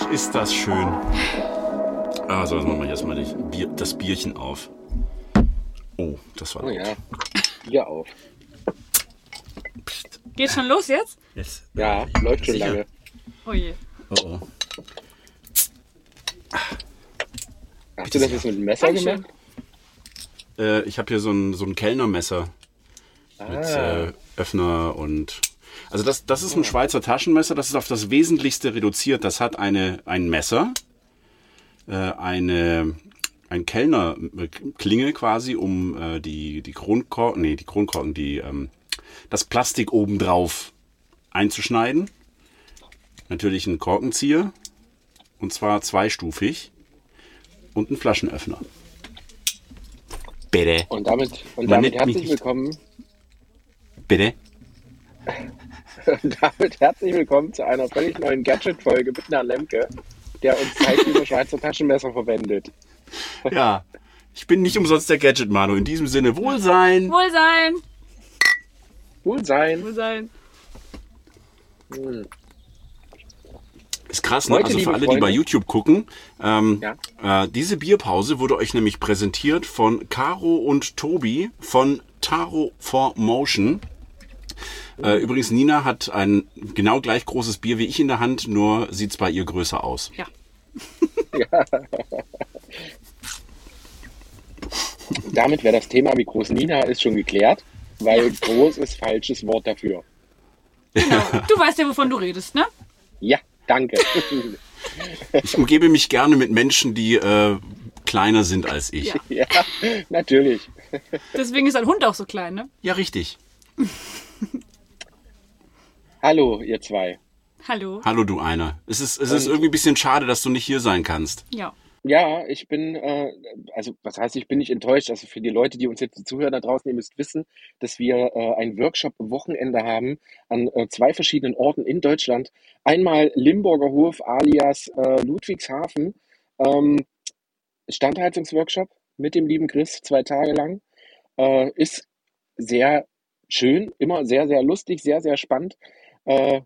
Ach, ist das schön. Also, jetzt machen wir erstmal das, Bier, das Bierchen auf. Oh, das war Oh ja. Bier auf. Psst. Geht schon los jetzt? Jetzt. Ja, läuft schon lange. Oh je. Oh, oh. Hast du das jetzt mit dem Messer Dankeschön. gemacht? Äh, ich habe hier so ein, so ein Kellnermesser mit Ah. äh, Öffner und. Also das, das ist ein Schweizer Taschenmesser, das ist auf das Wesentlichste reduziert. Das hat eine, ein Messer, äh, eine, ein Kellnerklinge quasi, um äh, die, die Kronkorken, nee, die Kronkorken, die, ähm, das Plastik obendrauf einzuschneiden. Natürlich ein Korkenzieher, und zwar zweistufig und ein Flaschenöffner. Bitte. Und damit, und damit herzlich nicht. willkommen, Bitte? Und damit herzlich willkommen zu einer völlig neuen Gadget-Folge mit einer Lemke, der uns zeigt, wie man Schweizer Taschenmesser verwendet. Ja. Ich bin nicht umsonst der Gadget-Mano. In diesem Sinne, Wohlsein. Wohlsein. Wohlsein. Wohlsein. Hm. Ist krass, ne? Heute, Also für alle, die Freunde- bei YouTube gucken, ähm, Ja. äh, diese Bierpause wurde euch nämlich präsentiert von Caro und Tobi von Taro for Motion. Äh, übrigens, Nina hat ein genau gleich großes Bier wie ich in der Hand, nur sieht's bei ihr größer aus. Ja. Damit wäre das Thema, wie groß Nina ist, schon geklärt, weil groß ist falsches Wort dafür. Genau. Du weißt ja, wovon du redest, ne? Ja, danke. Ich umgebe mich gerne mit Menschen, die äh, kleiner sind als ich. Ja. ja, natürlich. Deswegen ist ein Hund auch so klein, ne? ja richtig. Hallo, ihr zwei. Hallo. Hallo du einer. Es ist, es ist Und- irgendwie ein bisschen schade, dass du nicht hier sein kannst. Ja. Ja, ich bin, äh, also was heißt, ich bin nicht enttäuscht. Also für die Leute, die uns jetzt zuhören da draußen, ihr müsst wissen, dass wir äh, ein Workshop-Wochenende haben an äh, zwei verschiedenen Orten in Deutschland. Einmal Limburger Hof alias äh, Ludwigshafen, ähm, Standheizungsworkshop mit dem lieben Chris, zwei Tage lang. Äh, ist sehr schön, immer sehr, sehr lustig, sehr, sehr spannend. Äh,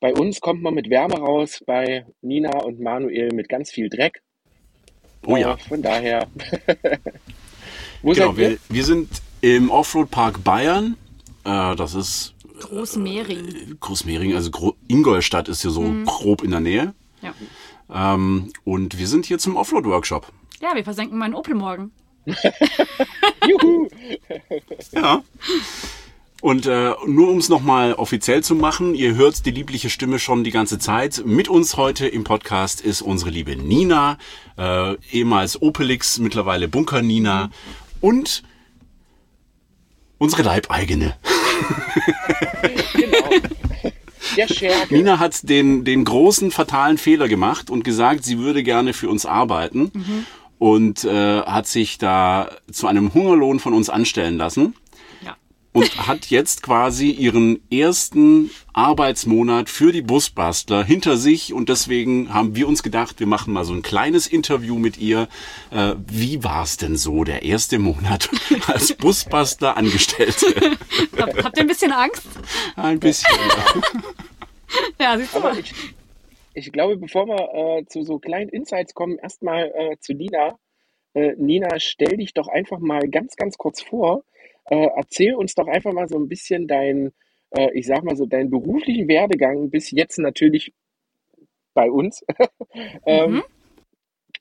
bei uns kommt man mit Wärme raus, bei Nina und Manuel mit ganz viel Dreck. Oh ja. Äh, Von daher. Wo Genau, seid ihr? wir, wir sind im Offroad-Park Bayern. Äh, das ist Großmehring. Großmehring, also Gro Ingolstadt ist hier so grob in der Nähe. Ja. Ähm, und wir sind hier zum Offroad-Workshop. Ja, wir versenken meinen Opel morgen. Juhu! Ja. Und äh, nur um es nochmal offiziell zu machen, ihr hört die liebliche Stimme schon die ganze Zeit. Mit uns heute im Podcast ist unsere liebe Nina, äh, ehemals Opelix, mittlerweile Bunker Nina und unsere Leibeigene. Genau. Der Scherge. Nina hat den, den großen fatalen Fehler gemacht und gesagt, sie würde gerne für uns arbeiten und äh, hat sich da zu einem Hungerlohn von uns anstellen lassen. Und hat jetzt quasi ihren ersten Arbeitsmonat für die Busbastler hinter sich und deswegen haben wir uns gedacht, wir machen mal so ein kleines Interview mit ihr. Äh, wie war es denn so, der erste Monat als Busbastler Angestellte? Hab, habt ihr ein bisschen Angst? Ein bisschen. Ja, siehst du Aber mal. ich, ich glaube, bevor wir äh, zu so kleinen Insights kommen, erstmal äh, zu Nina. Äh, Nina, stell dich doch einfach mal ganz, ganz kurz vor. Äh, erzähl uns doch einfach mal so ein bisschen dein, äh, ich sag mal so, deinen beruflichen Werdegang bis jetzt natürlich bei uns. ähm, Mhm.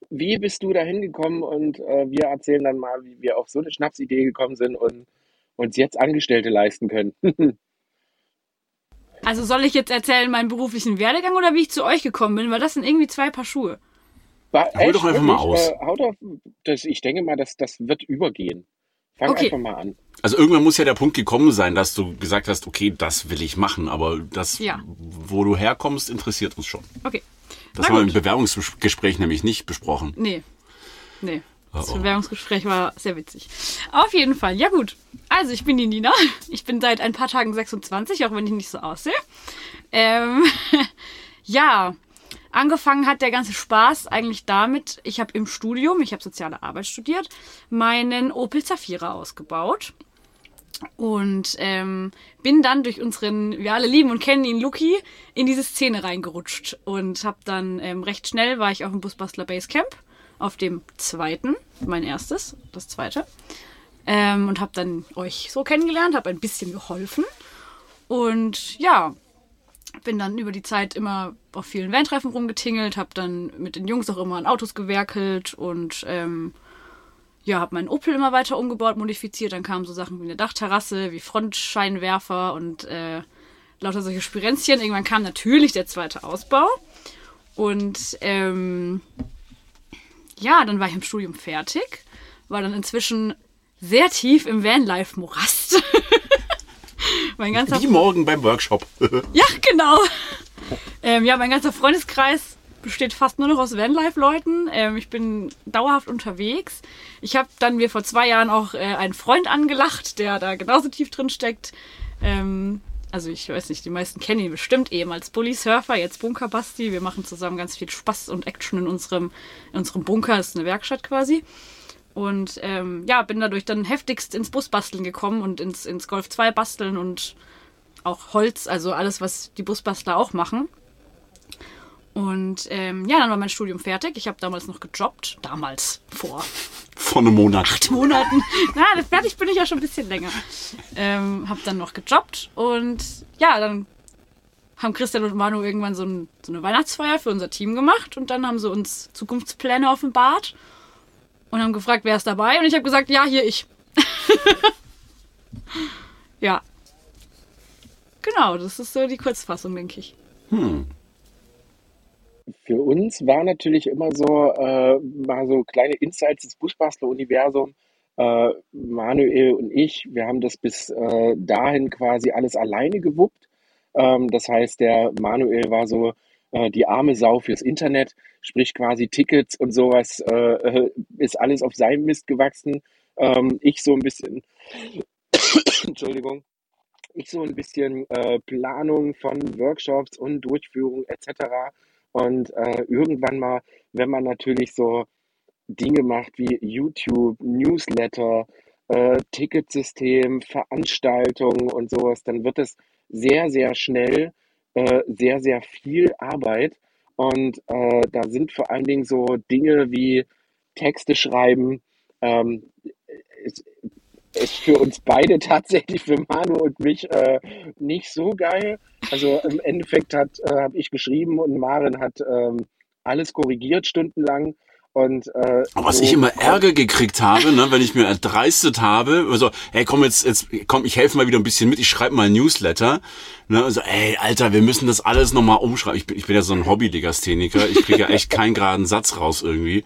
Wie bist du da hingekommen? Und äh, wir erzählen dann mal, wie wir auf so eine Schnapsidee gekommen sind und uns jetzt Angestellte leisten können. Also soll ich jetzt erzählen meinen beruflichen Werdegang oder wie ich zu euch gekommen bin? Weil das sind irgendwie zwei Paar Schuhe. War echt doch einfach mal aus. Äh, hau doch, das, ich denke mal, das, das wird übergehen. Fang Okay. einfach mal an. Also irgendwann muss ja der Punkt gekommen sein, dass du gesagt hast, okay, das will ich machen, aber das, Ja. wo du herkommst, interessiert uns schon. Okay. Das haben wir im. Bewerbungsgespräch nämlich nicht besprochen. Nee. Nee. Das Oh, oh. Bewerbungsgespräch war sehr witzig. Auf jeden Fall. Ja gut. Also ich bin die Nina. Ich bin seit ein paar Tagen 26, auch wenn ich nicht so aussehe. Ähm, ja. Angefangen hat der ganze Spaß eigentlich damit, ich habe im Studium, ich habe soziale Arbeit studiert, meinen Opel Zafira ausgebaut. Und ähm, bin dann durch unseren, wir alle lieben und kennen ihn, Luki, in diese Szene reingerutscht. Und habe dann ähm, recht schnell, war ich auf dem Busbastler Basecamp, auf dem zweiten, mein erstes, das zweite. Ähm, und habe dann euch so kennengelernt, habe ein bisschen geholfen. Und ja, bin dann über die Zeit immer auf vielen Van-Treffen rumgetingelt, habe dann mit den Jungs auch immer an Autos gewerkelt und ähm, ja, habe meinen Opel immer weiter umgebaut, modifiziert. Dann kamen so Sachen wie eine Dachterrasse, wie Frontscheinwerfer und äh, lauter solche Spirenzchen. Irgendwann kam natürlich der zweite Ausbau. Und ähm, ja, dann war ich im Studium fertig. War dann inzwischen sehr tief im Vanlife-Morast. mein ganzer Wie morgen beim Workshop. ja, genau. Ähm, ja, mein ganzer Freundeskreis besteht fast nur noch aus Vanlife-Leuten. Ähm, ich bin dauerhaft unterwegs. Ich habe dann mir vor zwei Jahren auch äh, einen Freund angelacht, der da genauso tief drin steckt. Ähm, also ich weiß nicht, die meisten kennen ihn bestimmt eben als Bully Surfer, jetzt Bunker Basti. Wir machen zusammen ganz viel Spaß und Action in unserem, in unserem Bunker. Das ist eine Werkstatt quasi. Und ähm, ja, bin dadurch dann heftigst ins Busbasteln gekommen und ins, ins Golf 2 basteln und auch Holz, also alles, was die Busbastler auch machen. Und ähm, ja, dann war mein Studium fertig. Ich habe damals noch gejobbt. Damals, vor. Vor einem Monat. Acht Monaten. Na, fertig bin ich ja schon ein bisschen länger. Ähm, habe dann noch gejobbt und ja, dann haben Christian und Manu irgendwann so, ein, so, eine Weihnachtsfeier für unser Team gemacht und dann haben sie uns Zukunftspläne offenbart und haben gefragt, wer ist dabei und ich habe gesagt, ja, hier ich. ja. Genau, das ist so die Kurzfassung, denke ich. Hm für uns war natürlich immer so, äh, mal so kleine Insights des Busbastler-Universum. Äh, Manuel und ich, wir haben das bis äh, dahin quasi alles alleine gewuppt. Ähm, das heißt, der Manuel war so äh, die arme Sau fürs Internet, sprich quasi Tickets und sowas, äh, ist alles auf seinem Mist gewachsen. Ähm, ich so ein bisschen, Entschuldigung, ich so ein bisschen äh, Planung von Workshops und Durchführung etc. Und äh, irgendwann mal, wenn man natürlich so Dinge macht wie YouTube, Newsletter, äh, Ticketsystem, Veranstaltungen und sowas, dann wird es sehr, sehr schnell äh, sehr, sehr viel Arbeit. Und äh, da sind vor allen Dingen so Dinge wie Texte schreiben, ähm, es, ist für uns beide tatsächlich, für Manu und mich, äh, nicht so geil. Also im Endeffekt hat äh, habe ich geschrieben und Maren hat ähm, alles korrigiert stundenlang. Und, äh, was so ich immer Ärger gekriegt habe, ne, wenn ich mir erdreistet habe, also, hey, komm jetzt, jetzt, komm, ich helfe mal wieder ein bisschen mit, ich schreibe mal ein Newsletter, ne, also, ey, Alter, wir müssen das alles nochmal umschreiben. Ich bin, ich bin ja so ein Hobby-Legastheniker, ich kriege ja echt keinen geraden Satz raus irgendwie.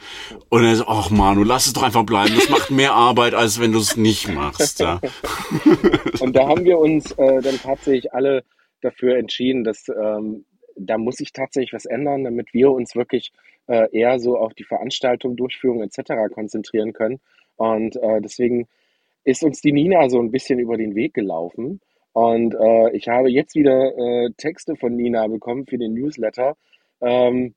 Und er so, ach Manu, lass es doch einfach bleiben, das macht mehr Arbeit, als wenn du es nicht machst, ja. Und da haben wir uns äh, dann tatsächlich alle dafür entschieden, dass ähm, da muss sich tatsächlich was ändern, damit wir uns wirklich äh, eher so auf die Veranstaltung, Durchführung etc. konzentrieren können. Und äh, deswegen ist uns die Nina so ein bisschen über den Weg gelaufen. Und äh, ich habe jetzt wieder äh, Texte von Nina bekommen für den Newsletter. Ähm,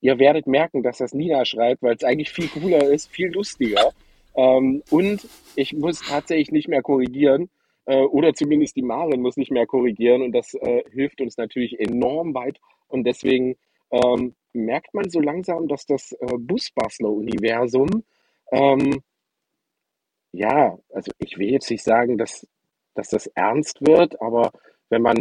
ihr werdet merken, dass das Nina schreibt, weil es eigentlich viel cooler ist, viel lustiger. Ähm, und ich muss tatsächlich nicht mehr korrigieren, äh, oder zumindest die Maren muss nicht mehr korrigieren und das äh, hilft uns natürlich enorm weit und deswegen ähm, merkt man so langsam, dass das äh, Busbastler-Universum, ähm, ja, also ich will jetzt nicht sagen, dass, dass das ernst wird, aber wenn man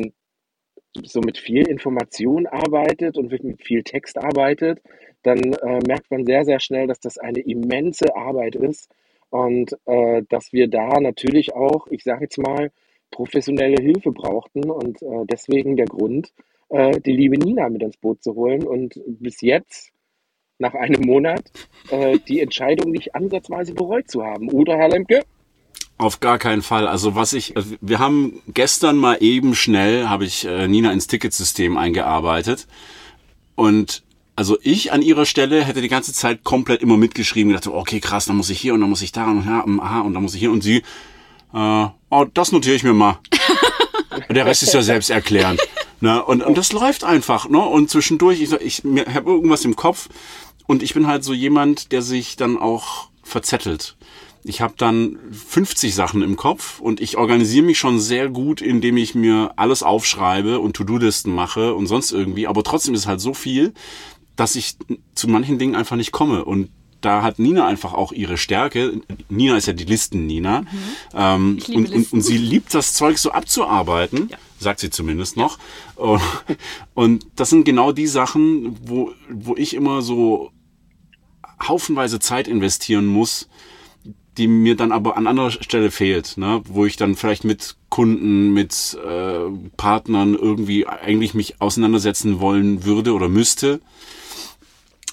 so mit viel Information arbeitet und mit viel Text arbeitet, dann äh, merkt man sehr, sehr schnell, dass das eine immense Arbeit ist und äh, dass wir da natürlich auch, ich sage jetzt mal, professionelle Hilfe brauchten und äh, deswegen der Grund, äh, die liebe Nina mit ins Boot zu holen und bis jetzt nach einem Monat äh, die Entscheidung nicht ansatzweise bereut zu haben. Oder Herr Lemke? Auf gar keinen Fall. Also was ich, also wir haben gestern mal eben schnell, habe ich äh, Nina ins Ticketsystem eingearbeitet und also ich an ihrer Stelle hätte die ganze Zeit komplett immer mitgeschrieben, gedacht, okay, krass, dann muss ich hier und dann muss ich da und ja, aha, und dann muss ich hier und sie, äh, oh, das notiere ich mir mal. Der Rest ist ja selbst erklärend. Ne? Und, und das läuft einfach. Ne? Und zwischendurch, ich, ich, habe irgendwas im Kopf und ich bin halt so jemand, der sich dann auch verzettelt. ich habe dann 50 Sachen im Kopf und ich organisiere mich schon sehr gut, indem ich mir alles aufschreibe und To-Do-Listen mache und sonst irgendwie. Aber trotzdem ist halt so viel, dass ich zu manchen Dingen einfach nicht komme. Und da hat Nina einfach auch ihre Stärke. Nina ist ja die Listen-Nina. Mhm. Ähm, und, Listen. und, und, sie liebt das Zeug so abzuarbeiten, ja. Sagt sie zumindest noch. Und, das sind genau die Sachen, wo, wo ich immer so haufenweise Zeit investieren muss, die mir dann aber an anderer Stelle fehlt, ne? wo ich dann vielleicht mit Kunden, mit äh, Partnern irgendwie eigentlich mich auseinandersetzen wollen würde oder müsste.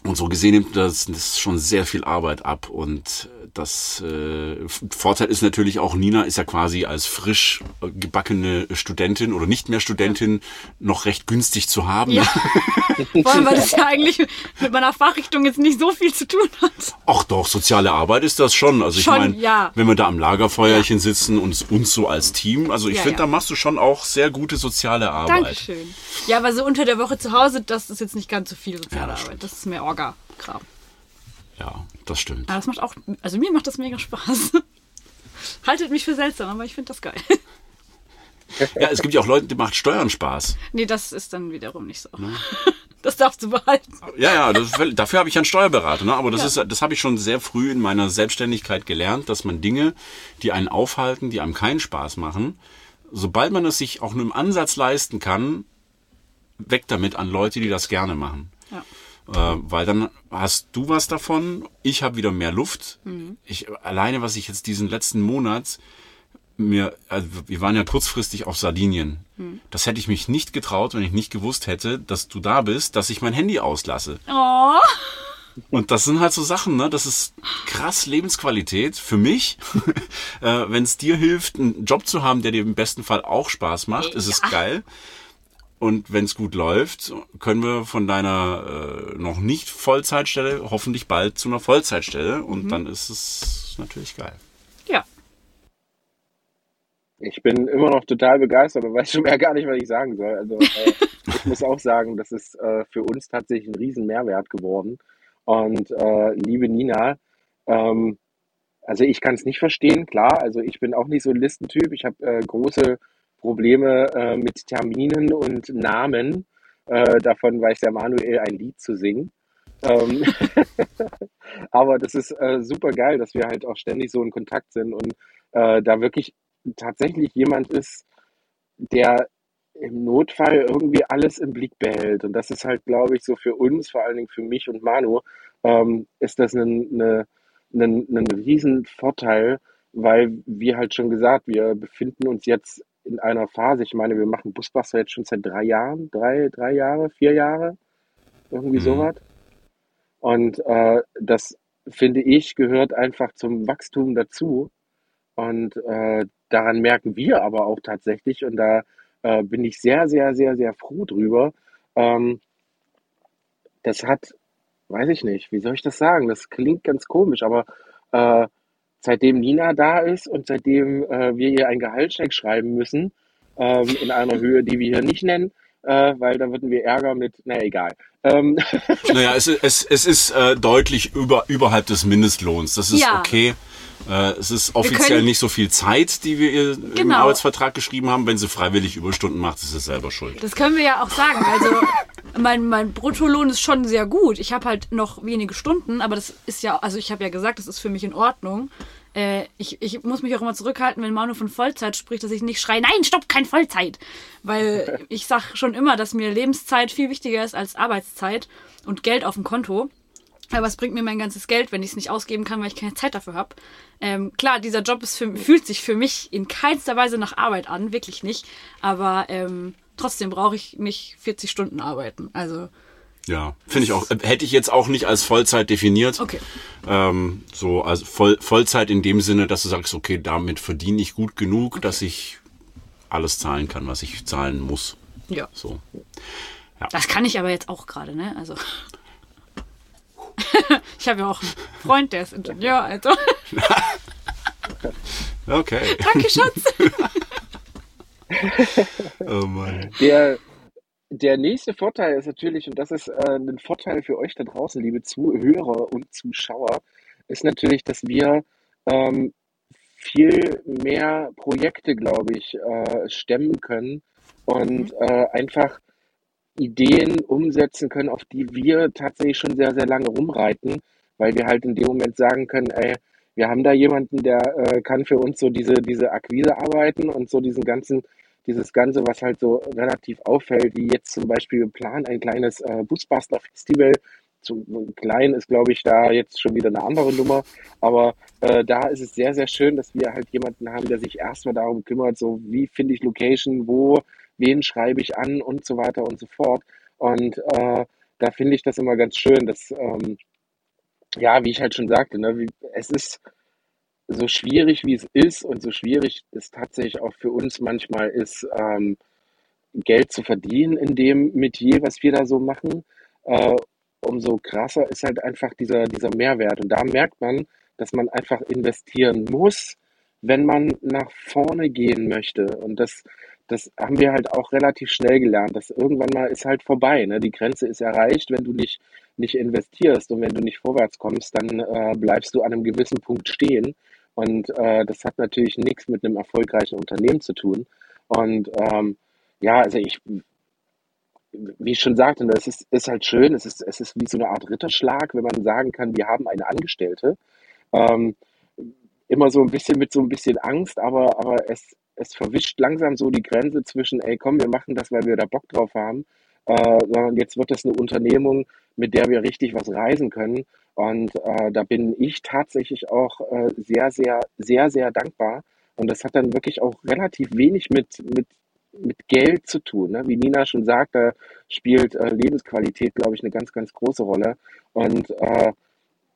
Und so gesehen nimmt das, das schon sehr viel Arbeit ab und das äh, Vorteil ist natürlich auch, Nina ist ja quasi als frisch gebackene Studentin oder nicht mehr Studentin noch recht günstig zu haben. Ja. Vor allem, weil das ja eigentlich mit meiner Fachrichtung jetzt nicht so viel zu tun hat. Ach doch, soziale Arbeit ist das schon. Also ich meine, ja. wenn wir da am Lagerfeuerchen ja. sitzen und uns so als Team, also ich ja, finde, da machst du schon auch sehr gute soziale Arbeit. Dankeschön. Ja, aber so unter der Woche zu Hause, das ist jetzt nicht ganz so viel soziale Arbeit. Das ist mehr Orga-Kram. Ja, das stimmt. Aber das macht auch, also mir macht das mega Spaß. Haltet mich für seltsam, aber ich finde das geil. Ja, es gibt ja auch Leute, die macht Steuern Spaß. Nee, das ist dann wiederum nicht so. Ne? Das darfst du behalten. Ja, ja, das, dafür habe ich einen Steuerberater. Ne? Aber das, ja. ist, das habe ich schon sehr früh in meiner Selbstständigkeit gelernt, dass man Dinge, die einen aufhalten, die einem keinen Spaß machen, sobald man es sich auch nur im Ansatz leisten kann, weg damit an Leute, die das gerne machen. Ja. Äh, weil dann hast du was davon, ich habe wieder mehr Luft. Mhm. Ich alleine, was ich jetzt diesen letzten Monat mir, also wir waren ja kurzfristig auf Sardinien. Mhm. Das hätte ich mich nicht getraut, wenn ich nicht gewusst hätte, dass du da bist, dass ich mein Handy auslasse. Oh. Und das sind halt so Sachen, ne? Das ist krass Lebensqualität für mich. äh, wenn es dir hilft, einen Job zu haben, der dir im besten Fall auch Spaß macht, ist es geil. Und wenn es gut läuft, können wir von deiner äh, noch nicht Vollzeitstelle hoffentlich bald zu einer Vollzeitstelle. Und mhm. dann ist es natürlich geil. Ja. Ich bin immer noch total begeistert und weiß schon mehr gar nicht, was ich sagen soll. Also äh, ich muss auch sagen, das ist äh, für uns tatsächlich ein riesen Mehrwert geworden. Und äh, liebe Nina, ähm, also ich kann es nicht verstehen, klar. Also ich bin auch nicht so ein Listentyp. Ich habe äh, große Probleme äh, mit Terminen und Namen. Äh, davon weiß der Manuel ein Lied zu singen. Ähm Aber das ist äh, super geil, dass wir halt auch ständig so in Kontakt sind und äh, da wirklich tatsächlich jemand ist, der im Notfall irgendwie alles im Blick behält. Und das ist halt, glaube ich, so für uns, vor allen Dingen für mich und Manu, ähm, ist das ein, eine, ein, ein riesen Vorteil, weil wir halt schon gesagt, wir befinden uns jetzt in einer Phase, ich meine, wir machen Busbuster jetzt schon seit drei Jahren, drei, drei Jahre, vier Jahre, irgendwie mhm. sowas. Und äh, das, finde ich, gehört einfach zum Wachstum dazu. Und äh, daran merken wir aber auch tatsächlich, und da äh, bin ich sehr, sehr, sehr, sehr froh drüber. Ähm, das hat, weiß ich nicht, wie soll ich das sagen? Das klingt ganz komisch, aber äh, seitdem Nina da ist und seitdem äh, wir ihr ein Gehaltscheck schreiben müssen, ähm, in einer Höhe, die wir hier nicht nennen, äh, weil da würden wir Ärger mit, na egal. Ähm. Naja, es, es, es ist äh, deutlich über, überhalb des Mindestlohns. Das ist ja. okay. Äh, es ist offiziell nicht so viel Zeit, die wir ihr genau. im Arbeitsvertrag geschrieben haben. Wenn sie freiwillig Überstunden macht, ist es selber schuld. Das können wir ja auch sagen. Also mein, mein Bruttolohn ist schon sehr gut. Ich habe halt noch wenige Stunden, aber das ist ja, also ich habe ja gesagt, das ist für mich in Ordnung. Äh, ich, ich muss mich auch immer zurückhalten, wenn Manu von Vollzeit spricht, dass ich nicht schreie, nein, stopp, kein Vollzeit. Weil ich sage schon immer, dass mir Lebenszeit viel wichtiger ist als Arbeitszeit und Geld auf dem Konto. Aber es bringt mir mein ganzes Geld, wenn ich es nicht ausgeben kann, weil ich keine Zeit dafür habe. Ähm, klar, dieser Job ist für, fühlt sich für mich in keinster Weise nach Arbeit an, wirklich nicht. Aber ähm, trotzdem brauche ich nicht 40 Stunden arbeiten. Also ja, finde ich auch. Hätte ich jetzt auch nicht als Vollzeit definiert. Okay. Ähm, so, also Voll, Vollzeit in dem Sinne, dass du sagst, okay, damit verdiene ich gut genug, okay. dass ich alles zahlen kann, was ich zahlen muss. Ja. So. Ja. Das kann ich aber jetzt auch gerade, ne? Also. ich habe ja auch einen Freund, der ist Ingenieur, also. okay. Danke, Schatz. oh Mann. Der, der nächste Vorteil ist natürlich, und das ist äh, ein Vorteil für euch da draußen, liebe Zuhörer und Zuschauer, ist natürlich, dass wir ähm, viel mehr Projekte, glaube ich, äh, stemmen können und äh, einfach Ideen umsetzen können, auf die wir tatsächlich schon sehr, sehr lange rumreiten, weil wir halt in dem Moment sagen können, ey, wir haben da jemanden, der äh, kann für uns so diese, diese Akquise arbeiten und so diesen ganzen, dieses Ganze, was halt so relativ auffällt, wie jetzt zum Beispiel planen ein kleines äh, Busbuster-Festival. Zu klein ist, glaube ich, da jetzt schon wieder eine andere Nummer. Aber äh, da ist es sehr, sehr schön, dass wir halt jemanden haben, der sich erstmal darum kümmert, so wie finde ich Location, wo, wen schreibe ich an und so weiter und so fort. Und äh, da finde ich das immer ganz schön, dass ähm, ja, wie ich halt schon sagte, ne, wie, es ist so schwierig, wie es ist und so schwierig es tatsächlich auch für uns manchmal ist, ähm, Geld zu verdienen in dem Metier, was wir da so machen, äh, umso krasser ist halt einfach dieser, dieser Mehrwert. Und da merkt man, dass man einfach investieren muss, wenn man nach vorne gehen möchte. Und das, das haben wir halt auch relativ schnell gelernt, dass irgendwann mal ist halt vorbei. Ne? Die Grenze ist erreicht, wenn du nicht nicht investierst und wenn du nicht vorwärts kommst, dann äh, bleibst du an einem gewissen Punkt stehen. Und äh, das hat natürlich nichts mit einem erfolgreichen Unternehmen zu tun. Und ähm, ja, also ich, wie ich schon sagte, es ist, ist halt schön, es ist, es ist wie so eine Art Ritterschlag, wenn man sagen kann, wir haben eine Angestellte. Ähm, immer so ein bisschen mit so ein bisschen Angst, aber, aber es, es verwischt langsam so die Grenze zwischen, ey, komm, wir machen das, weil wir da Bock drauf haben, äh, sondern jetzt wird das eine Unternehmung, mit der wir richtig was reisen können. Und äh, da bin ich tatsächlich auch äh, sehr, sehr, sehr, sehr dankbar. Und das hat dann wirklich auch relativ wenig mit, mit, mit Geld zu tun. Ne? Wie Nina schon sagte, spielt äh, Lebensqualität, glaube ich, eine ganz, ganz große Rolle. Und äh,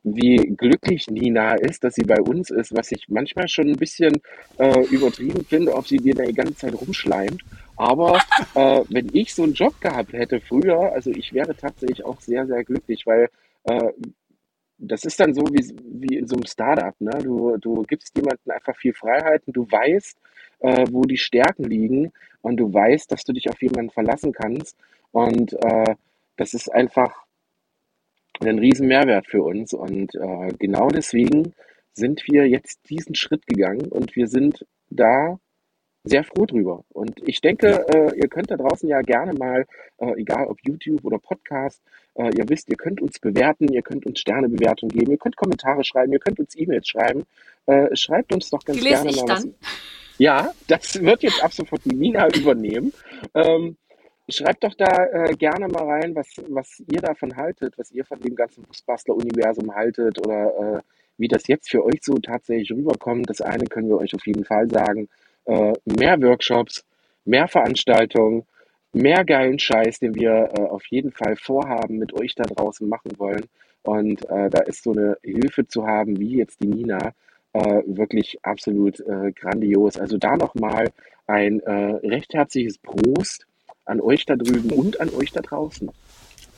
wie glücklich Nina ist, dass sie bei uns ist, was ich manchmal schon ein bisschen äh, übertrieben finde, ob sie dir da die ganze Zeit rumschleimt. Aber äh, wenn ich so einen Job gehabt hätte früher, also ich wäre tatsächlich auch sehr, sehr glücklich, weil äh, das ist dann so wie, wie in so einem Startup. Ne? Du, du gibst jemandem einfach viel Freiheiten, du weißt, äh, wo die Stärken liegen und du weißt, dass du dich auf jemanden verlassen kannst. Und äh, das ist einfach ein riesen Mehrwert für uns. Und äh, genau deswegen sind wir jetzt diesen Schritt gegangen und wir sind da sehr froh drüber. Und ich denke, äh, ihr könnt da draußen ja gerne mal, äh, egal ob YouTube oder Podcast, äh, ihr wisst, ihr könnt uns bewerten, ihr könnt uns Sternebewertung geben, ihr könnt Kommentare schreiben, ihr könnt uns E-Mails schreiben. Äh, schreibt uns doch ganz Die lese gerne ich mal dann. was. Ja, das wird jetzt ab sofort die Nina übernehmen. Ähm, schreibt doch da äh, gerne mal rein, was, was ihr davon haltet, was ihr von dem ganzen Busbastler-Universum haltet oder äh, wie das jetzt für euch so tatsächlich rüberkommt. Das eine können wir euch auf jeden Fall sagen. Äh, mehr Workshops, mehr Veranstaltungen, mehr geilen Scheiß, den wir äh, auf jeden Fall vorhaben, mit euch da draußen machen wollen. Und äh, da ist so eine Hilfe zu haben, wie jetzt die Nina, äh, wirklich absolut grandios. Also da nochmal ein recht herzliches Prost an euch da drüben und an euch da draußen.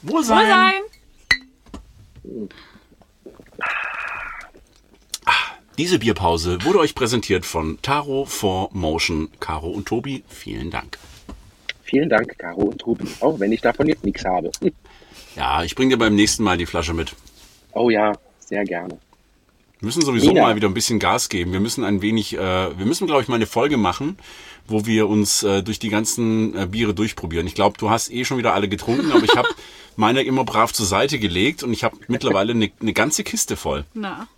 Wohlsein! Wohlsein! Diese Bierpause wurde euch präsentiert von Taro for Motion. Caro und Tobi, vielen Dank. Vielen Dank, Caro und Tobi, auch wenn ich davon jetzt nichts habe. Ja, ich bringe dir beim nächsten Mal die Flasche mit. Oh ja, sehr gerne. Wir müssen sowieso Nina. mal wieder ein bisschen Gas geben. Wir müssen ein wenig, äh, wir müssen, glaube ich, mal eine Folge machen, wo wir uns äh, durch die ganzen äh, Biere durchprobieren. Ich glaube, du hast eh schon wieder alle getrunken, aber ich habe meine immer brav zur Seite gelegt und ich habe mittlerweile eine, eine ganze Kiste voll. Na.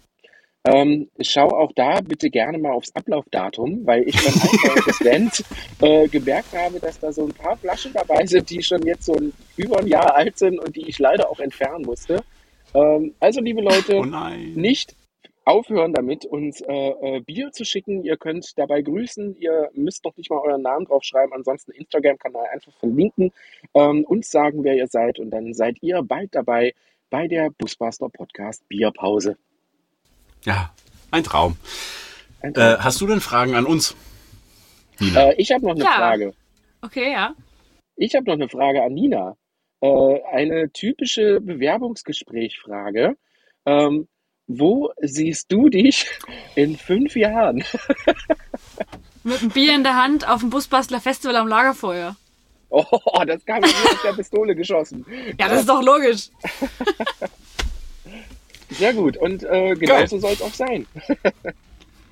Ähm, schau auch da bitte gerne mal aufs Ablaufdatum, weil ich beim Einbau des Events äh, gemerkt habe, dass da so ein paar Flaschen dabei sind, die schon jetzt so ein, über ein Jahr alt sind und die ich leider auch entfernen musste. Ähm, also, liebe Leute, Oh nicht aufhören damit, uns äh, äh, Bier zu schicken. Ihr könnt dabei grüßen. Ihr müsst noch nicht mal euren Namen draufschreiben. Ansonsten Instagram-Kanal einfach verlinken, ähm, uns sagen, wer ihr seid. Und dann seid ihr bald dabei bei der Busbuster Podcast Bierpause. Ja, ein Traum. Ein Äh, hast du denn Fragen an uns? Nina? Äh, ich habe noch eine Ja. Frage. Okay, ja. Ich habe noch eine Frage an Nina. Äh, eine typische Bewerbungsgesprächfrage. Ähm, wo siehst du dich in fünf Jahren? Mit einem Bier in der Hand auf dem Busbastler Festival am Lagerfeuer. Oh, das kam mir aus der Pistole geschossen. Ja, das ist doch logisch. Sehr gut. Und äh, genauso soll es auch sein.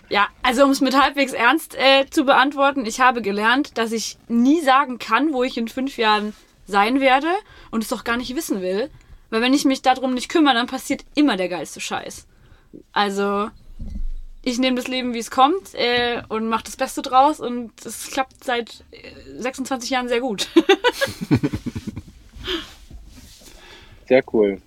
Ja, also um es mit halbwegs ernst äh, zu beantworten, ich habe gelernt, dass ich nie sagen kann, wo ich in fünf Jahren sein werde und es doch gar nicht wissen will. Weil wenn ich mich darum nicht kümmere, dann passiert immer der geilste Scheiß. Also, ich nehme das Leben, wie es kommt äh, und mache das Beste draus und es klappt seit äh, 26 Jahren sehr gut. Sehr cool.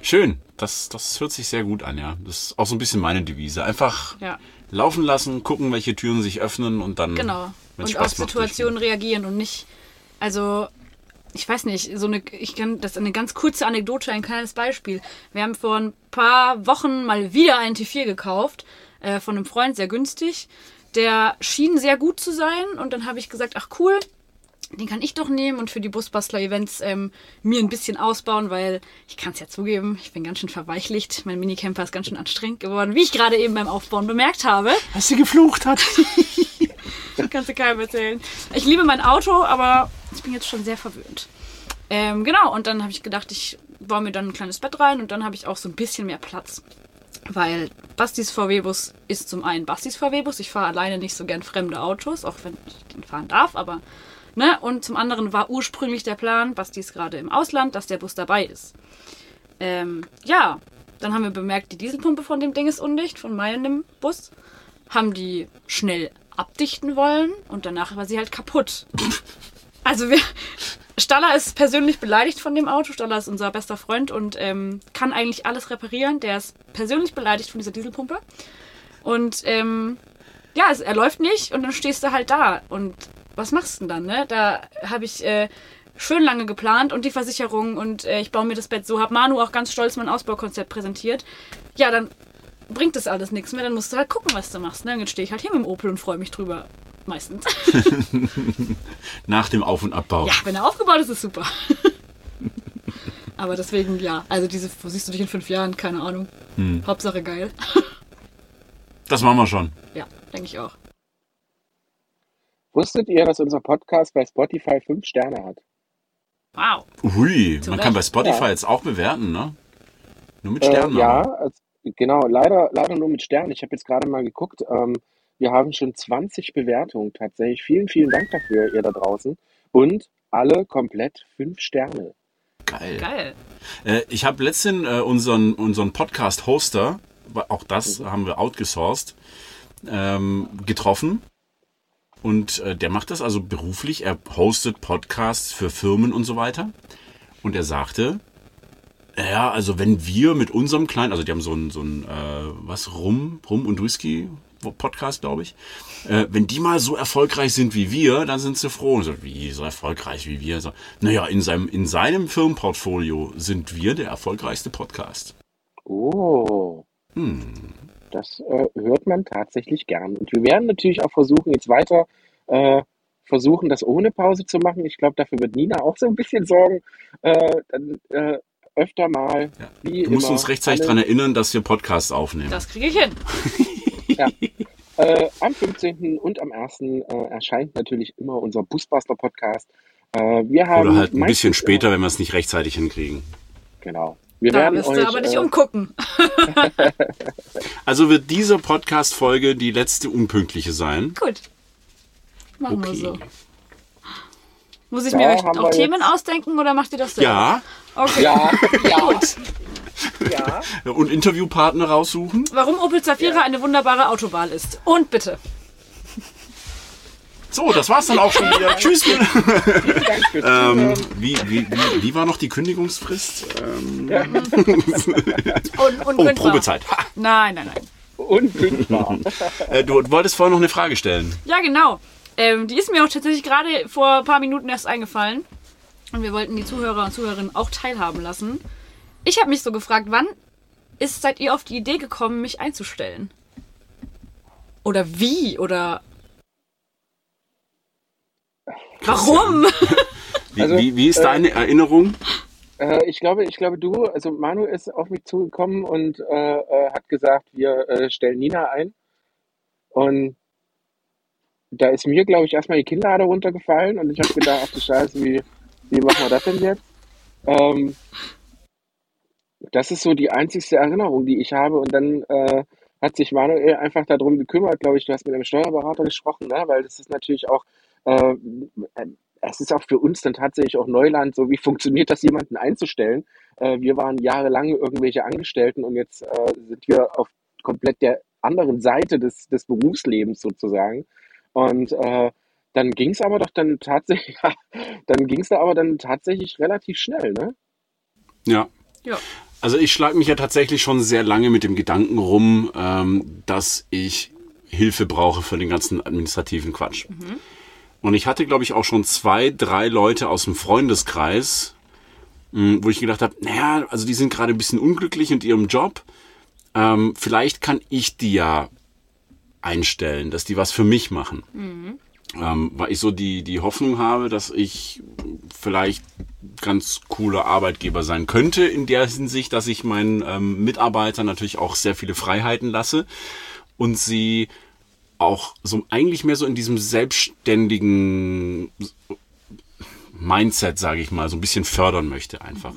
Schön. Das, das hört sich sehr gut an, ja. Das ist auch so ein bisschen meine Devise. Einfach ja, laufen lassen, gucken, welche Türen sich öffnen und dann, genau. Und auf Spaß macht, Situationen reagieren und nicht, also ich weiß nicht, so eine, ich kann, das ist eine ganz kurze Anekdote, ein kleines Beispiel. Wir haben vor ein paar Wochen mal wieder einen T4 gekauft, äh, von einem Freund, sehr günstig. Der schien sehr gut zu sein und dann habe ich gesagt, ach cool, den kann ich doch nehmen und für die Busbastler-Events ähm, mir ein bisschen ausbauen, weil ich kann es ja zugeben, ich bin ganz schön verweichlicht. Mein Minicamper ist ganz schön anstrengend geworden, wie ich gerade eben beim Aufbauen bemerkt habe. Als sie geflucht hat. Kannst du keinem erzählen. Ich liebe mein Auto, aber ich bin jetzt schon sehr verwöhnt. Ähm, genau, und dann habe ich gedacht, ich baue mir dann ein kleines Bett rein und dann habe ich auch so ein bisschen mehr Platz. Weil Bastis VW-Bus ist zum einen Bastis VW-Bus. Ich fahre alleine nicht so gern fremde Autos, auch wenn ich den fahren darf, aber. Ne? Und zum anderen war ursprünglich der Plan, Basti ist gerade im Ausland, dass der Bus dabei ist. Ähm, ja, dann haben wir bemerkt, die Dieselpumpe von dem Ding ist undicht, von meinem Bus. Haben die schnell abdichten wollen und danach war sie halt kaputt. Also wir, Staller ist persönlich beleidigt von dem Auto. Staller ist unser bester Freund und ähm, kann eigentlich alles reparieren. Der ist persönlich beleidigt von dieser Dieselpumpe. Und ähm, ja, es, er läuft nicht und dann stehst du halt da. Und was machst du denn dann? Ne? Da habe ich äh, schön lange geplant und die Versicherung und äh, ich baue mir das Bett so. Hab Manu auch ganz stolz mein Ausbaukonzept präsentiert. Ja, dann bringt das alles nichts mehr. Dann musst du halt gucken, was du machst. Ne? Und jetzt stehe ich halt hier mit dem Opel und freue mich drüber. Meistens. Nach dem Auf- und Abbau. Ja, wenn er aufgebaut ist, ist super. Aber deswegen, ja. Also diese, wo siehst du dich in fünf Jahren? Keine Ahnung. Hauptsache geil. Das machen wir schon. Ja, denke ich auch. Wusstet ihr, dass unser Podcast bei Spotify fünf Sterne hat? Wow. Hui, Zu man Recht. kann bei Spotify Ja. jetzt auch bewerten, ne? Nur mit Äh, Sternen. ja, aber. also, genau, leider, leider nur mit Sternen. Ich habe jetzt gerade mal geguckt. Ähm, wir haben schon 20 Bewertungen tatsächlich. Vielen, vielen Dank dafür, ihr da draußen. Und alle komplett fünf Sterne. Geil. Geil. Äh, ich habe letztens äh, unseren, unseren Podcast-Hoster, auch das haben wir outgesourced, ähm, getroffen. Und äh, der macht das also beruflich. Er hostet Podcasts für Firmen und so weiter. Und er sagte, ja, also wenn wir mit unserem kleinen, also die haben so ein, so ein äh, was, Rum, Rum und Whisky Podcast, glaube ich. Äh, wenn die mal so erfolgreich sind wie wir, dann sind sie froh. Und so, wie so erfolgreich wie wir? So, naja, in seinem, in seinem Firmenportfolio sind wir der erfolgreichste Podcast. Oh, Hm. das äh, hört man tatsächlich gern. Und wir werden natürlich auch versuchen, jetzt weiter äh, versuchen, das ohne Pause zu machen. Ich glaube, dafür wird Nina auch so ein bisschen sorgen. Äh, dann äh, öfter mal, Ja. wie Du musst immer, uns rechtzeitig daran erinnern, dass wir Podcasts aufnehmen. Das kriege ich hin. Äh, am 15. und am 1. Äh, erscheint natürlich immer unser Busbuster Podcast. Äh, wir haben Oder halt ein bisschen später, wenn wir es nicht rechtzeitig hinkriegen. Genau. Wir Da euch, du aber dich äh, umgucken. Also wird diese Podcast-Folge die letzte unpünktliche sein. Gut. Machen wir Okay. so. Muss ich Da mir auch Themen jetzt- ausdenken oder macht ihr das selber? Ja, Okay. Ja, ja, ja. und Interviewpartner raussuchen. Warum Opel Zafira eine wunderbare Autowahl ist. Und bitte. So, das war's dann auch schon wieder. Tschüss. Ähm, wie, wie, wie, wie war noch die Kündigungsfrist? Ähm, Und, und oh. Probezeit. Ha. Nein, nein, nein. Unkündbar. Äh, du wolltest vorhin noch eine Frage stellen. Ja, genau. Ähm, die ist mir auch tatsächlich gerade vor ein paar Minuten erst eingefallen. Und wir wollten die Zuhörer und Zuhörerinnen auch teilhaben lassen. Ich habe mich so gefragt, wann ist, seid ihr auf die Idee gekommen, mich einzustellen? Oder wie? Oder warum? Wie, Also, wie, wie ist äh, deine Erinnerung? Äh, ich glaube, ich glaube, du, also Manu ist auf mich zugekommen und äh, äh, hat gesagt, wir äh, stellen Nina ein. Und da ist mir, glaube ich, erstmal die Kinnlade runtergefallen und ich habe gedacht, ach du Scheiße, wie, wie machen wir das denn jetzt? Ähm, das ist so die einzigste Erinnerung, die ich habe. Und dann äh, hat sich Manuel einfach darum gekümmert, glaube ich, du hast mit einem Steuerberater gesprochen, ne? weil das ist natürlich auch, äh, es ist auch für uns dann tatsächlich auch Neuland, so wie funktioniert das, jemanden einzustellen. Äh, wir waren jahrelang irgendwelche Angestellten und jetzt äh, sind wir auf komplett der anderen Seite des, des Berufslebens sozusagen. Und äh, dann ging es aber doch dann tatsächlich, dann ging es da aber dann tatsächlich relativ schnell, ne? Ja. Ja. Also ich schlage mich ja tatsächlich schon sehr lange mit dem Gedanken rum, ähm, dass ich Hilfe brauche für den ganzen administrativen Quatsch. Und ich hatte, glaube ich, auch schon zwei, drei Leute aus dem Freundeskreis, mh, wo ich gedacht habe, naja, also die sind gerade ein bisschen unglücklich in ihrem Job. Ähm, vielleicht kann ich die ja einstellen, dass die was für mich machen. Ähm, weil ich so die, die Hoffnung habe, dass ich vielleicht ganz cooler Arbeitgeber sein könnte, in der Hinsicht, dass ich meinen ähm, Mitarbeitern natürlich auch sehr viele Freiheiten lasse und sie auch so eigentlich mehr so in diesem selbstständigen Mindset, sage ich mal, so ein bisschen fördern möchte einfach.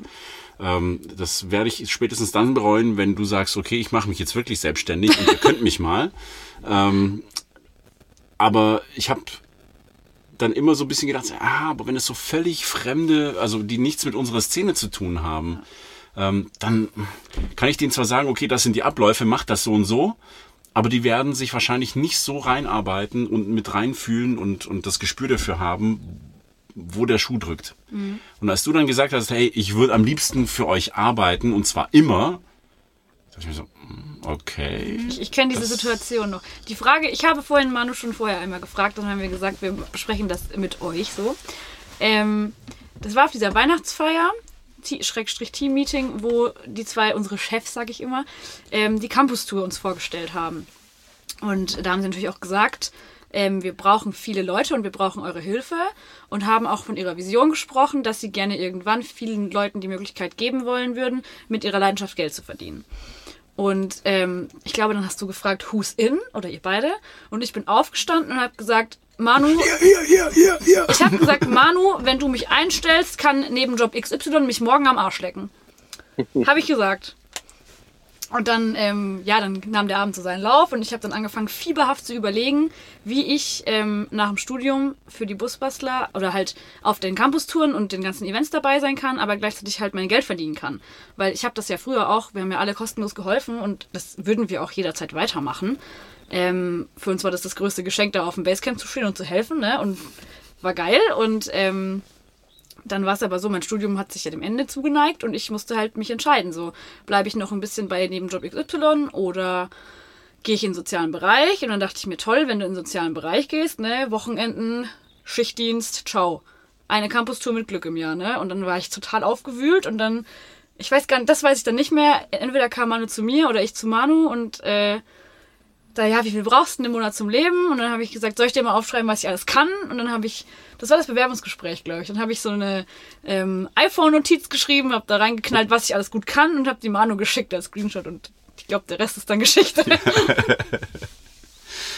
Ähm, das werde ich spätestens dann bereuen, wenn du sagst, okay, ich mache mich jetzt wirklich selbstständig und ihr könnt mich mal. Ähm, aber ich habe dann immer so ein bisschen gedacht, ah, aber wenn es so völlig fremde, also die nichts mit unserer Szene zu tun haben, ähm, dann kann ich denen zwar sagen, okay, das sind die Abläufe, macht das so und so, aber die werden sich wahrscheinlich nicht so reinarbeiten und mit reinfühlen und, und das Gespür dafür haben, wo der Schuh drückt. Und als du dann gesagt hast, hey, ich würde am liebsten für euch arbeiten und zwar immer, ich mir so, mm, okay. Ich, ich kenne diese Situation noch. Die Frage, ich habe vorhin Manu schon vorher einmal gefragt, dann haben wir gesagt, wir besprechen das mit euch so. Ähm, das war auf dieser Weihnachtsfeier, Schrägstrich Team-Meeting, wo die zwei, unsere Chefs, sage ich immer, ähm, die Campus-Tour uns vorgestellt haben. Und da haben sie natürlich auch gesagt, ähm, wir brauchen viele Leute und wir brauchen eure Hilfe und haben auch von ihrer Vision gesprochen, dass sie gerne irgendwann vielen Leuten die Möglichkeit geben wollen würden, mit ihrer Leidenschaft Geld zu verdienen. Und ähm, ich glaube, dann hast du gefragt, who's in? Oder ihr beide. Und ich bin aufgestanden und habe gesagt, Manu, ich habe gesagt, Manu, wenn du mich einstellst, kann Nebenjob XY mich morgen am Arsch lecken. Habe ich gesagt. Und dann, ähm, ja, dann nahm der Abend so seinen Lauf und ich habe dann angefangen, fieberhaft zu überlegen, wie ich ähm, nach dem Studium für die Busbastler oder halt auf den Campustouren und den ganzen Events dabei sein kann, aber gleichzeitig halt mein Geld verdienen kann. Weil ich habe das ja früher auch, wir haben ja alle kostenlos geholfen und das würden wir auch jederzeit weitermachen. Ähm, für uns war das das größte Geschenk, da auf dem Basecamp zu stehen und zu helfen, ne? Und war geil und ähm, dann war es aber so, mein Studium hat sich ja dem Ende zugeneigt und ich musste halt mich entscheiden. So, bleibe ich noch ein bisschen bei Nebenjob XY oder gehe ich in den sozialen Bereich? Und dann dachte ich mir, toll, wenn du in den sozialen Bereich gehst, ne, Wochenenden, Schichtdienst, ciao. Eine Campustour mit Glück im Jahr, ne? Und dann war ich total aufgewühlt und dann, ich weiß gar nicht, das weiß ich dann nicht mehr. Entweder kam Manu zu mir oder ich zu Manu und äh, da, ja, wie viel brauchst du denn im Monat zum Leben? Und dann habe ich gesagt, soll ich dir mal aufschreiben, was ich alles kann? Und dann habe ich, das war das Bewerbungsgespräch, glaube ich. Dann habe ich so eine ähm, iPhone-Notiz geschrieben, habe da reingeknallt, was ich alles gut kann und habe die Manu geschickt als Screenshot. Und ich glaube, der Rest ist dann Geschichte.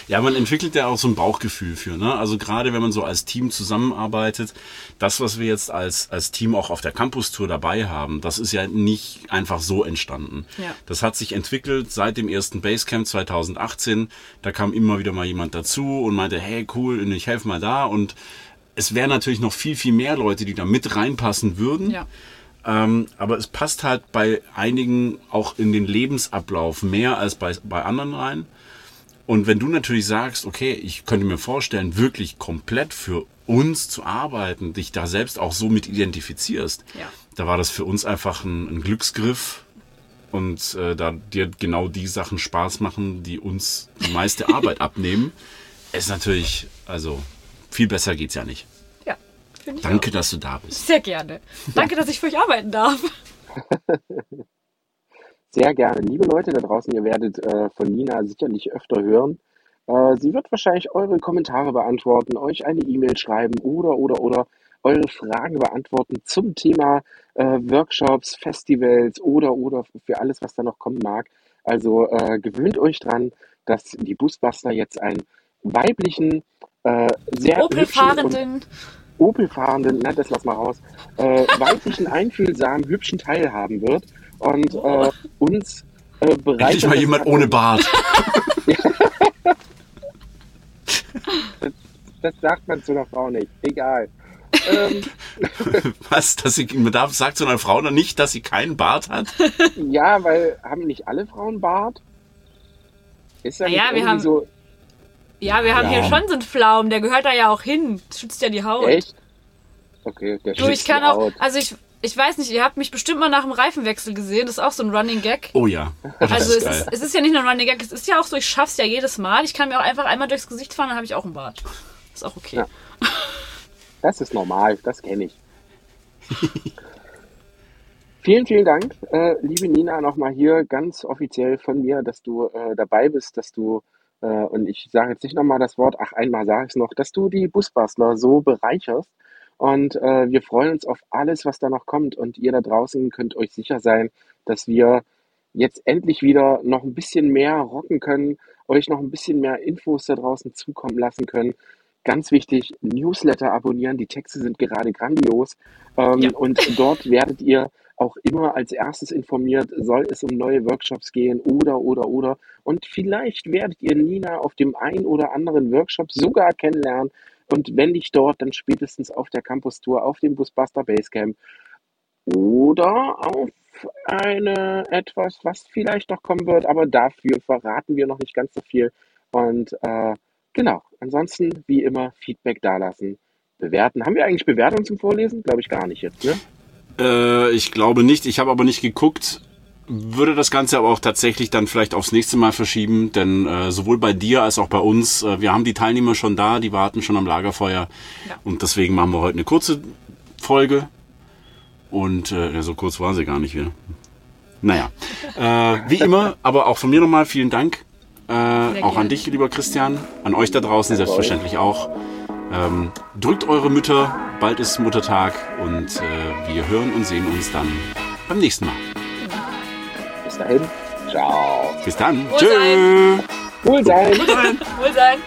Ja, man entwickelt ja auch so ein Bauchgefühl für, ne? Also gerade wenn man so als Team zusammenarbeitet, das, was wir jetzt als, als Team auch auf der Campus-Tour dabei haben, das ist ja nicht einfach so entstanden. Ja. Das hat sich entwickelt seit dem ersten Basecamp 2018. Da kam immer wieder mal jemand dazu und meinte, hey, cool, ich helfe mal da. Und es wären natürlich noch viel, viel mehr Leute, die da mit reinpassen würden. ja. Ähm, aber es passt halt bei einigen auch in den Lebensablauf mehr als bei, bei anderen rein. Und wenn du natürlich sagst, okay, ich könnte mir vorstellen, wirklich komplett für uns zu arbeiten, dich da selbst auch so mit identifizierst, Ja. da war das für uns einfach ein, ein Glücksgriff. Und äh, da dir genau die Sachen Spaß machen, die uns die meiste Arbeit abnehmen, ist natürlich, also viel besser geht's ja nicht. Ja, finde ich Danke, auch. dass du da bist. Sehr gerne. Danke, dass ich für euch arbeiten darf. Sehr gerne. Liebe Leute da draußen, ihr werdet äh, von Nina sicherlich öfter hören. Äh, sie wird wahrscheinlich eure Kommentare beantworten, euch eine E-Mail schreiben oder, oder, oder eure Fragen beantworten zum Thema äh, Workshops, Festivals oder, oder für alles, was da noch kommen mag. Also äh, gewöhnt euch dran, dass die Busbuster jetzt einen weiblichen, äh, sehr Opel-Fahrenden. Opel-fahrenden, das lass mal raus, äh, weiblichen, einfühlsamen, hübschen Teil haben wird und äh, uns äh, bereichert Endlich mal das jemand ohne Bart. Das, das sagt man zu einer Frau nicht. Egal. ähm, Was? Dass sie, man darf, sagt zu einer Frau dann nicht, dass sie keinen Bart hat? ja, weil haben nicht alle Frauen Bart? Ist ja Na ja, nicht wir irgendwie haben- so Ja, wir haben Ja. hier schon so einen Pflaumen, der gehört da ja auch hin. Das schützt ja die Haut. echt. Okay, der Du, ich schützt kann die auch, Haut. also ich, ich weiß nicht, ihr habt mich bestimmt mal nach dem Reifenwechsel gesehen. Das ist auch so ein Running Gag. Oh ja. Oh, Also ist es ist, es ist ja nicht nur ein Running Gag, es ist ja auch so, ich schaff's ja jedes Mal. Ich kann mir auch einfach einmal durchs Gesicht fahren, dann habe ich auch einen Bart. Ist auch okay. Ja. Das ist normal, das kenne ich. vielen, vielen Dank, äh, liebe Nina, nochmal hier ganz offiziell von mir, dass du äh, dabei bist, dass du, äh, und ich sage jetzt nicht nochmal das Wort, ach, einmal sage ich es noch, dass du die Busbastler so bereicherst. Und äh, wir freuen uns auf alles, was da noch kommt. Und ihr da draußen könnt euch sicher sein, dass wir jetzt endlich wieder noch ein bisschen mehr rocken können, euch noch ein bisschen mehr Infos da draußen zukommen lassen können. Ganz wichtig, Newsletter abonnieren. Die Texte sind gerade grandios. Ähm, Ja. Und dort werdet ihr auch immer als erstes informiert, soll es um neue Workshops gehen oder, oder, oder. Und vielleicht werdet ihr Nina auf dem ein oder anderen Workshop sogar kennenlernen. Und wenn nicht dort, dann spätestens auf der Campus Tour, auf dem Busbuster Basecamp oder auf eine etwas, was vielleicht noch kommen wird, aber dafür verraten wir noch nicht ganz so viel. Und äh, genau, ansonsten wie immer Feedback dalassen, bewerten. Haben wir eigentlich Bewertungen zum Vorlesen? Glaube ich gar nicht jetzt, ne? Äh, ich glaube nicht. Ich habe aber nicht geguckt. Würde das Ganze aber auch tatsächlich dann vielleicht aufs nächste Mal verschieben, denn äh, sowohl bei dir als auch bei uns, äh, wir haben die Teilnehmer schon da, die warten schon am Lagerfeuer. Ja. Und deswegen machen wir heute eine kurze Folge. Und äh, so kurz war sie gar nicht wieder. Naja, äh, wie immer, aber auch von mir nochmal vielen Dank. Äh, auch an dich, lieber Christian, an euch da draußen selbstverständlich auch. Ähm, drückt eure Mütter, bald ist Muttertag und äh, wir hören und sehen uns dann beim nächsten Mal. Bis dahin. Ciao. Bis dann. Wohl Tschö. Cool sein. Wohl sein.